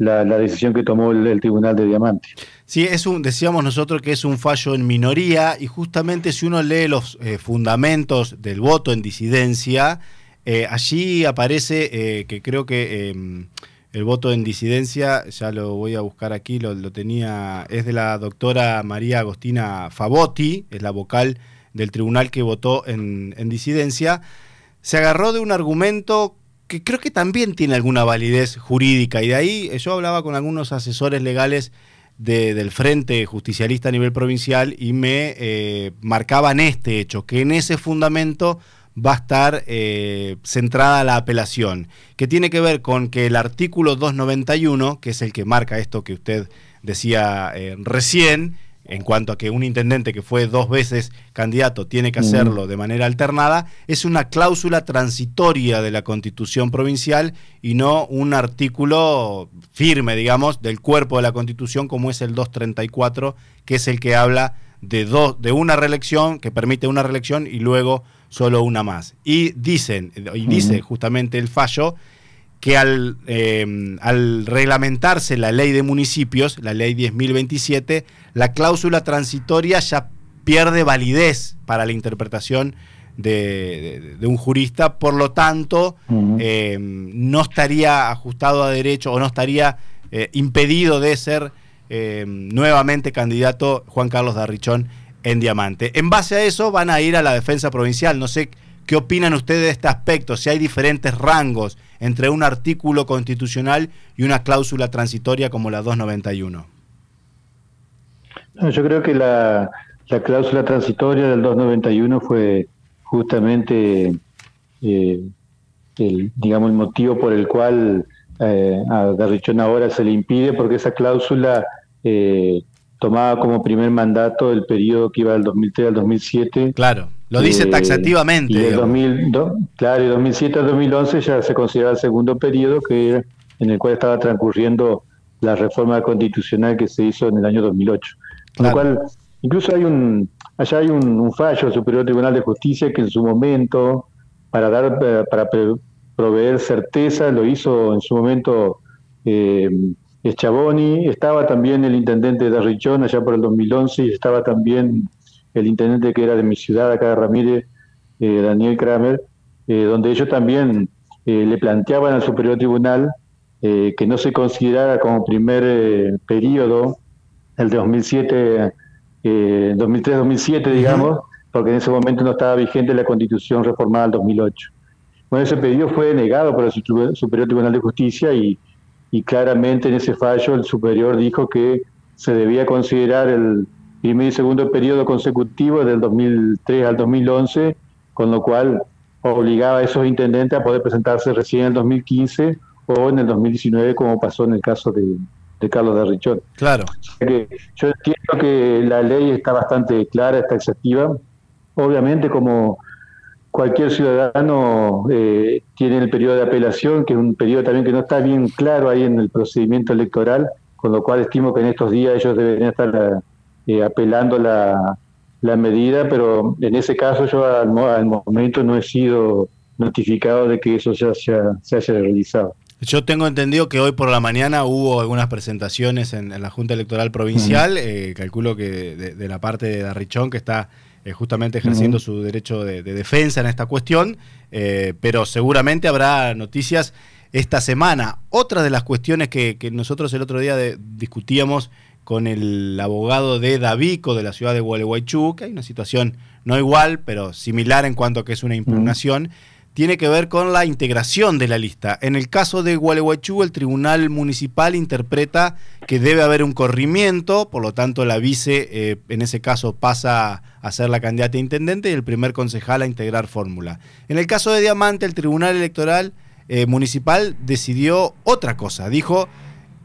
la, decisión que tomó el, Tribunal de Diamante. Sí, es un, decíamos nosotros que es un fallo en minoría y justamente si uno lee los eh, fundamentos del voto en disidencia, eh, allí aparece eh, que creo que em, el voto en disidencia, ya lo voy a buscar aquí, lo, tenía, es de la doctora María Agostina Favotti, es la vocal del tribunal que votó en, en disidencia, se agarró de un argumento que creo que también tiene alguna validez jurídica. Y de ahí eh, yo hablaba con algunos asesores legales del Frente Justicialista a nivel provincial y me eh, marcaban este hecho, que en ese fundamento va a estar eh, centrada la apelación, que tiene que ver con que el artículo 291, que es el que marca esto que usted decía recién, en cuanto a que un intendente que fue dos veces candidato tiene que hacerlo de manera alternada, es una cláusula transitoria de la constitución provincial y no un artículo firme, digamos, del cuerpo de la constitución como es el 234, que es el que habla de, dos, de una reelección, que permite una reelección y luego solo una más. Y dicen, y dice justamente el fallo, que al, em, al, reglamentarse la ley de municipios, la ley 10.027, la cláusula transitoria ya pierde validez para la interpretación de, un jurista, por lo tanto, em, no estaría ajustado a derecho o no estaría eh, impedido de ser em, nuevamente candidato Juan Carlos Darrichón en Diamante. En base a eso van a ir a la defensa provincial. No sé qué opinan ustedes de este aspecto, si hay diferentes rangos entre un artículo constitucional y una cláusula transitoria como la 291? yo creo que la, cláusula transitoria del 291 fue justamente eh, el, digamos, el motivo por el cual eh, a Garrichón ahora se le impide, porque esa cláusula eh, tomaba como primer mandato el periodo que iba del 2003 al 2007. Claro lo dice eh, taxativamente. Y de 2000, claro, de 2007 al 2011 ya se considera el segundo periodo que en el cual estaba transcurriendo la reforma constitucional que se hizo en el año 2008. Con lo cual, incluso hay un, allá hay un, fallo del Superior Tribunal de Justicia que en su momento, para dar, eh, para proveer certeza, lo hizo en su momento eh, Schaboni, estaba también el intendente de Richón allá por el 2011 y estaba también el intendente que era de mi ciudad, acá de Ramírez, eh, Daniel Kramer, eh, donde ellos también eh, le planteaban al Superior Tribunal que no se considerara como primer periodo el de 2007, 2003-2007, digamos, porque en ese momento no estaba vigente la Constitución reformada del 2008. Bueno, ese pedido fue negado por el Superior Tribunal de Justicia y, y claramente en ese fallo el superior dijo que se debía considerar el, primer y segundo periodo consecutivo del 2003 al 2011, con lo cual obligaba a esos intendentes a poder presentarse recién en el 2015 o en el 2019, como pasó en el caso de, Carlos de Richón. Claro. yo entiendo que la ley está bastante clara, está exhaustiva. Obviamente, como cualquier ciudadano eh, tiene el periodo de apelación, que es un periodo también que no está bien claro ahí en el procedimiento electoral, con lo cual estimo que en estos días ellos deberían estar eh, apelando la, la, medida, pero en ese caso yo al, momento no he sido notificado de que eso ya, se haya realizado. Yo tengo entendido que hoy por la mañana hubo algunas presentaciones en, la Junta Electoral Provincial, eh, calculo que de, la parte de Darrichón, que está eh, justamente ejerciendo su derecho de, defensa en esta cuestión, pero seguramente habrá noticias esta semana. Otra de las cuestiones que, que nosotros el otro día discutíamos con el abogado de Davico de la ciudad de Gualeguaychú, que hay una situación no igual, pero similar en cuanto a que es una impugnación, tiene que ver con la integración de la lista. En el caso de Gualeguaychú, el Tribunal Municipal interpreta que debe haber un corrimiento, por lo tanto la vice eh, en ese caso pasa a ser la candidata a intendente y el primer concejal a integrar fórmula. En el caso de Diamante, el Tribunal Electoral eh, Municipal decidió otra cosa, dijo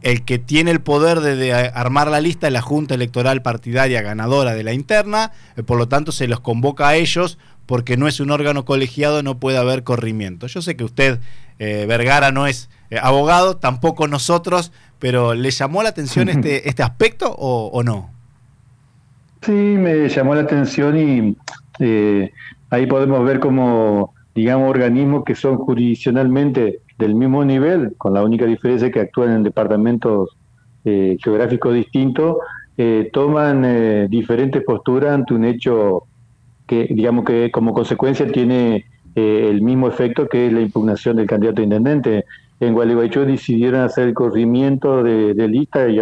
el que tiene el poder de, armar la lista es la Junta Electoral Partidaria ganadora de la interna, eh, por lo tanto se los convoca a ellos porque no es un órgano colegiado, no puede haber corrimiento. Yo sé que usted, eh, Vergara, no es eh, abogado, tampoco nosotros, pero ¿le llamó la atención este, este aspecto o, no? Sí, me llamó la atención y ahí podemos ver como, digamos, organismos que son jurisdiccionalmente del mismo nivel, con la única diferencia que actúan en departamentos eh, geográficos distintos, eh, toman eh, diferentes posturas ante un hecho que, digamos que como consecuencia tiene el mismo efecto que es la impugnación del candidato a intendente. En Gualeguaychú decidieron hacer el corrimiento de, lista y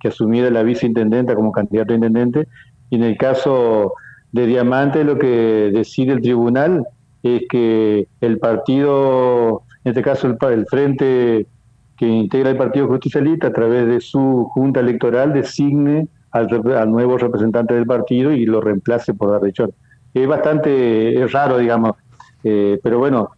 que asumiera la viceintendenta como candidato a intendente, y en el caso de Diamante lo que decide el tribunal es que el partido, en este caso el, Frente que integra el Partido Justicialista a través de su junta electoral designe al, nuevo representante del partido y lo reemplace por Darrechón. Es bastante es raro, digamos, eh, pero bueno,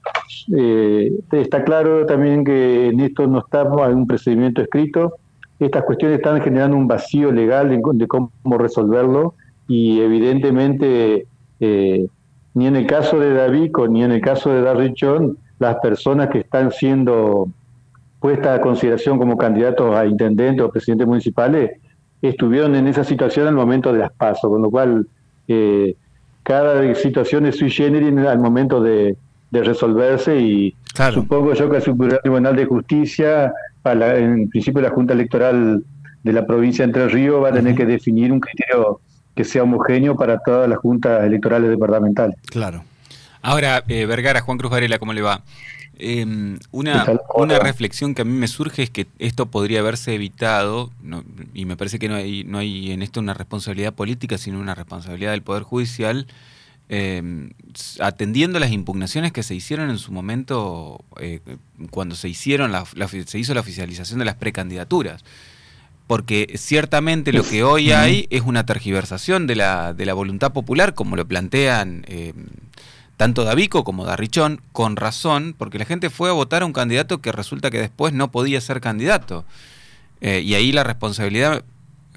eh, está claro también que en esto no está un procedimiento escrito. Estas cuestiones están generando un vacío legal de, de cómo resolverlo y evidentemente eh, ni en el caso de Davico ni en el caso de Darrichón, las personas que están siendo puestas a consideración como candidatos a intendentes o presidentes municipales estuvieron en esa situación al momento de las pasos, con lo cual eh, cada situación es sui generis al momento de, resolverse y supongo yo que el Superior Tribunal de Justicia, para en principio la Junta Electoral de la provincia de Entre Ríos va a tener que definir un criterio que sea homogéneo para todas las juntas electorales departamentales. Claro. Ahora, eh, Vergara, Juan Cruz Varela, ¿cómo le va? Em, una, una, reflexión que a mí me surge es que esto podría haberse evitado, y me parece que no hay, no hay en esto una responsabilidad política, sino una responsabilidad del Poder Judicial, em, atendiendo las impugnaciones que se hicieron en su momento eh, cuando se, hicieron se hizo la oficialización de las precandidaturas. Porque ciertamente lo que hoy hay es una tergiversación de la, de la voluntad popular, como lo plantean eh, tanto Davico como Darrichón, con razón, porque la gente fue a votar a un candidato que resulta que después no podía ser candidato. Eh, y ahí la responsabilidad,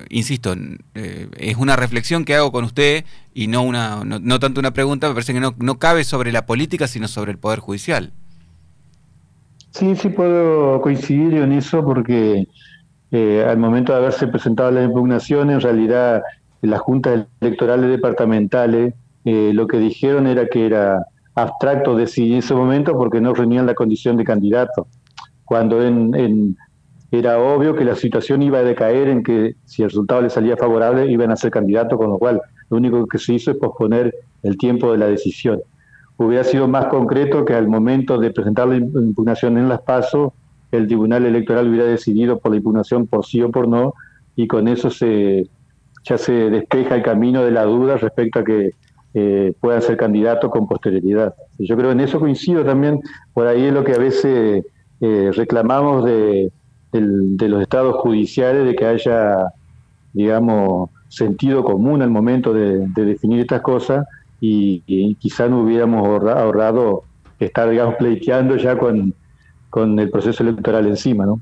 insisto, eh, es una reflexión que hago con usted y no, una, no, tanto una pregunta, me parece que no, no cabe sobre la política, sino sobre el Poder Judicial. Sí, sí puedo coincidir en eso porque eh, al momento de haberse presentado la impugnación, en realidad las juntas electorales departamentales eh, lo que dijeron era que era abstracto decidir en ese momento porque no reunían la condición de candidato, cuando en, era obvio que la situación iba a decaer en que si el resultado le salía favorable iban a ser candidatos, con lo cual lo único que se hizo es posponer el tiempo de la decisión. Hubiera sido más concreto que al momento de presentar la impugnación en las pasos el Tribunal Electoral hubiera decidido por la impugnación por sí o por no, y con eso se ya se despeja el camino de la duda respecto a que eh, puedan ser candidatos con posterioridad. Yo creo en eso coincido también, por ahí es lo que a veces eh, reclamamos de, los estados judiciales, de que haya, digamos, sentido común al momento de, definir estas cosas y, y quizá no hubiéramos ahorrado estar, digamos, pleiteando ya con el proceso electoral encima, ¿no?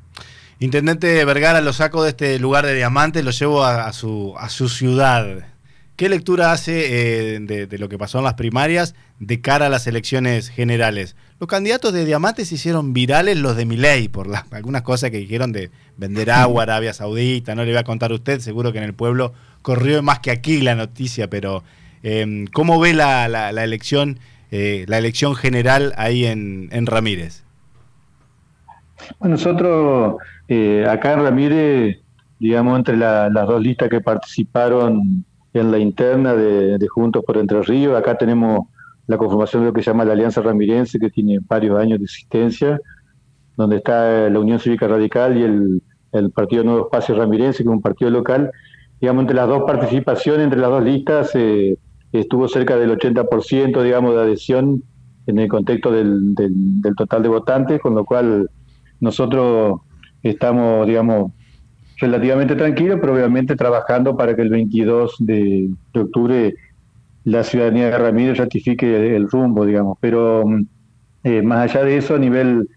Intendente Vergara, lo saco de este lugar de diamante, lo llevo a, su, a su ciudad. ¿Qué lectura hace eh, de, lo que pasó en las primarias de cara a las elecciones generales? Los candidatos de Diamante se hicieron virales los de Miley por algunas cosas que dijeron de vender agua a Arabia Saudita. No le voy a contar a usted, seguro que en el pueblo corrió más que aquí la noticia, pero eh, ¿cómo ve la, elección, eh, la elección general ahí en Ramírez? Bueno, nosotros eh, acá en Ramírez, digamos, entre las dos listas que participaron en la interna de, Juntos por Entre Ríos, acá tenemos la conformación de lo que se llama la Alianza Ramirense, que tiene varios años de existencia, donde está la Unión Cívica Radical y el, Partido Nuevo Espacio Ramirense, que es un partido local. Digamos, entre las dos participaciones, entre las dos listas, eh, estuvo cerca del 80%, digamos, de adhesión en el contexto del, del total de votantes, con lo cual nosotros estamos, digamos, relativamente tranquilos, pero obviamente trabajando para que el 22 de, octubre la ciudadanía de Ramírez ratifique el rumbo, digamos. Pero mm, eh, más allá de eso, a nivel,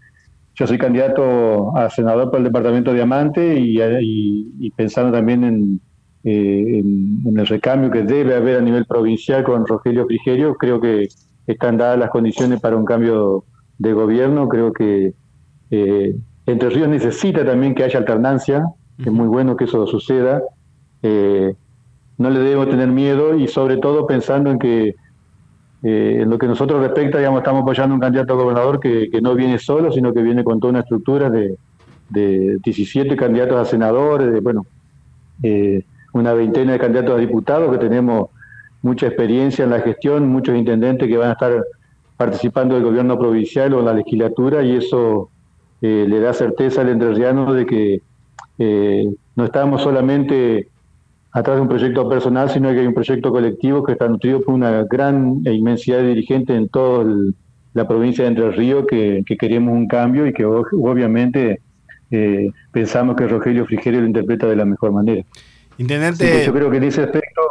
yo soy candidato a senador por el departamento de Diamante y, pensando también eh, en, en, el recambio que debe haber a nivel provincial con Rogelio Frigerio, creo que están dadas las condiciones para un cambio de gobierno, creo que eh, Entre Ríos necesita también que haya alternancia, es muy bueno que eso suceda. Eh, no le debemos tener miedo y sobre todo pensando en que eh, en lo que nosotros respecta, digamos, estamos apoyando un candidato a gobernador que, no viene solo, sino que viene con toda una estructura de, de 17 candidatos a senadores, de, bueno, eh, una veintena de candidatos a diputados, que tenemos mucha experiencia en la gestión, muchos intendentes que van a estar participando del gobierno provincial o en la legislatura, y eso eh, le da certeza al entrerriano de que no estamos solamente atrás de un proyecto personal, sino que hay un proyecto colectivo que está nutrido por una gran e inmensidad de dirigentes en toda la provincia de Entre Ríos que, queremos un cambio y que obviamente eh, pensamos que Rogelio Frigerio lo interpreta de la mejor manera. Intendente... yo creo que en ese aspecto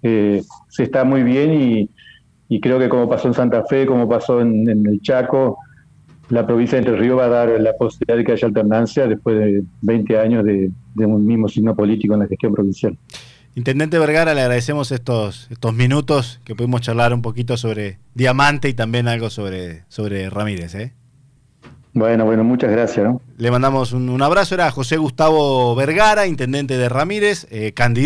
eh, se está muy bien y, creo que como pasó en Santa Fe, como pasó en, el Chaco, la provincia de Entre Ríos va a dar la posibilidad de que haya alternancia después de 20 años de, de un mismo signo político en la gestión provincial. Intendente Vergara, le agradecemos estos, estos minutos que pudimos charlar un poquito sobre Diamante y también algo sobre, sobre Ramírez. ¿eh? Bueno, bueno, muchas gracias. Le mandamos un, abrazo. Era José Gustavo Vergara, intendente de Ramírez, eh, candidato.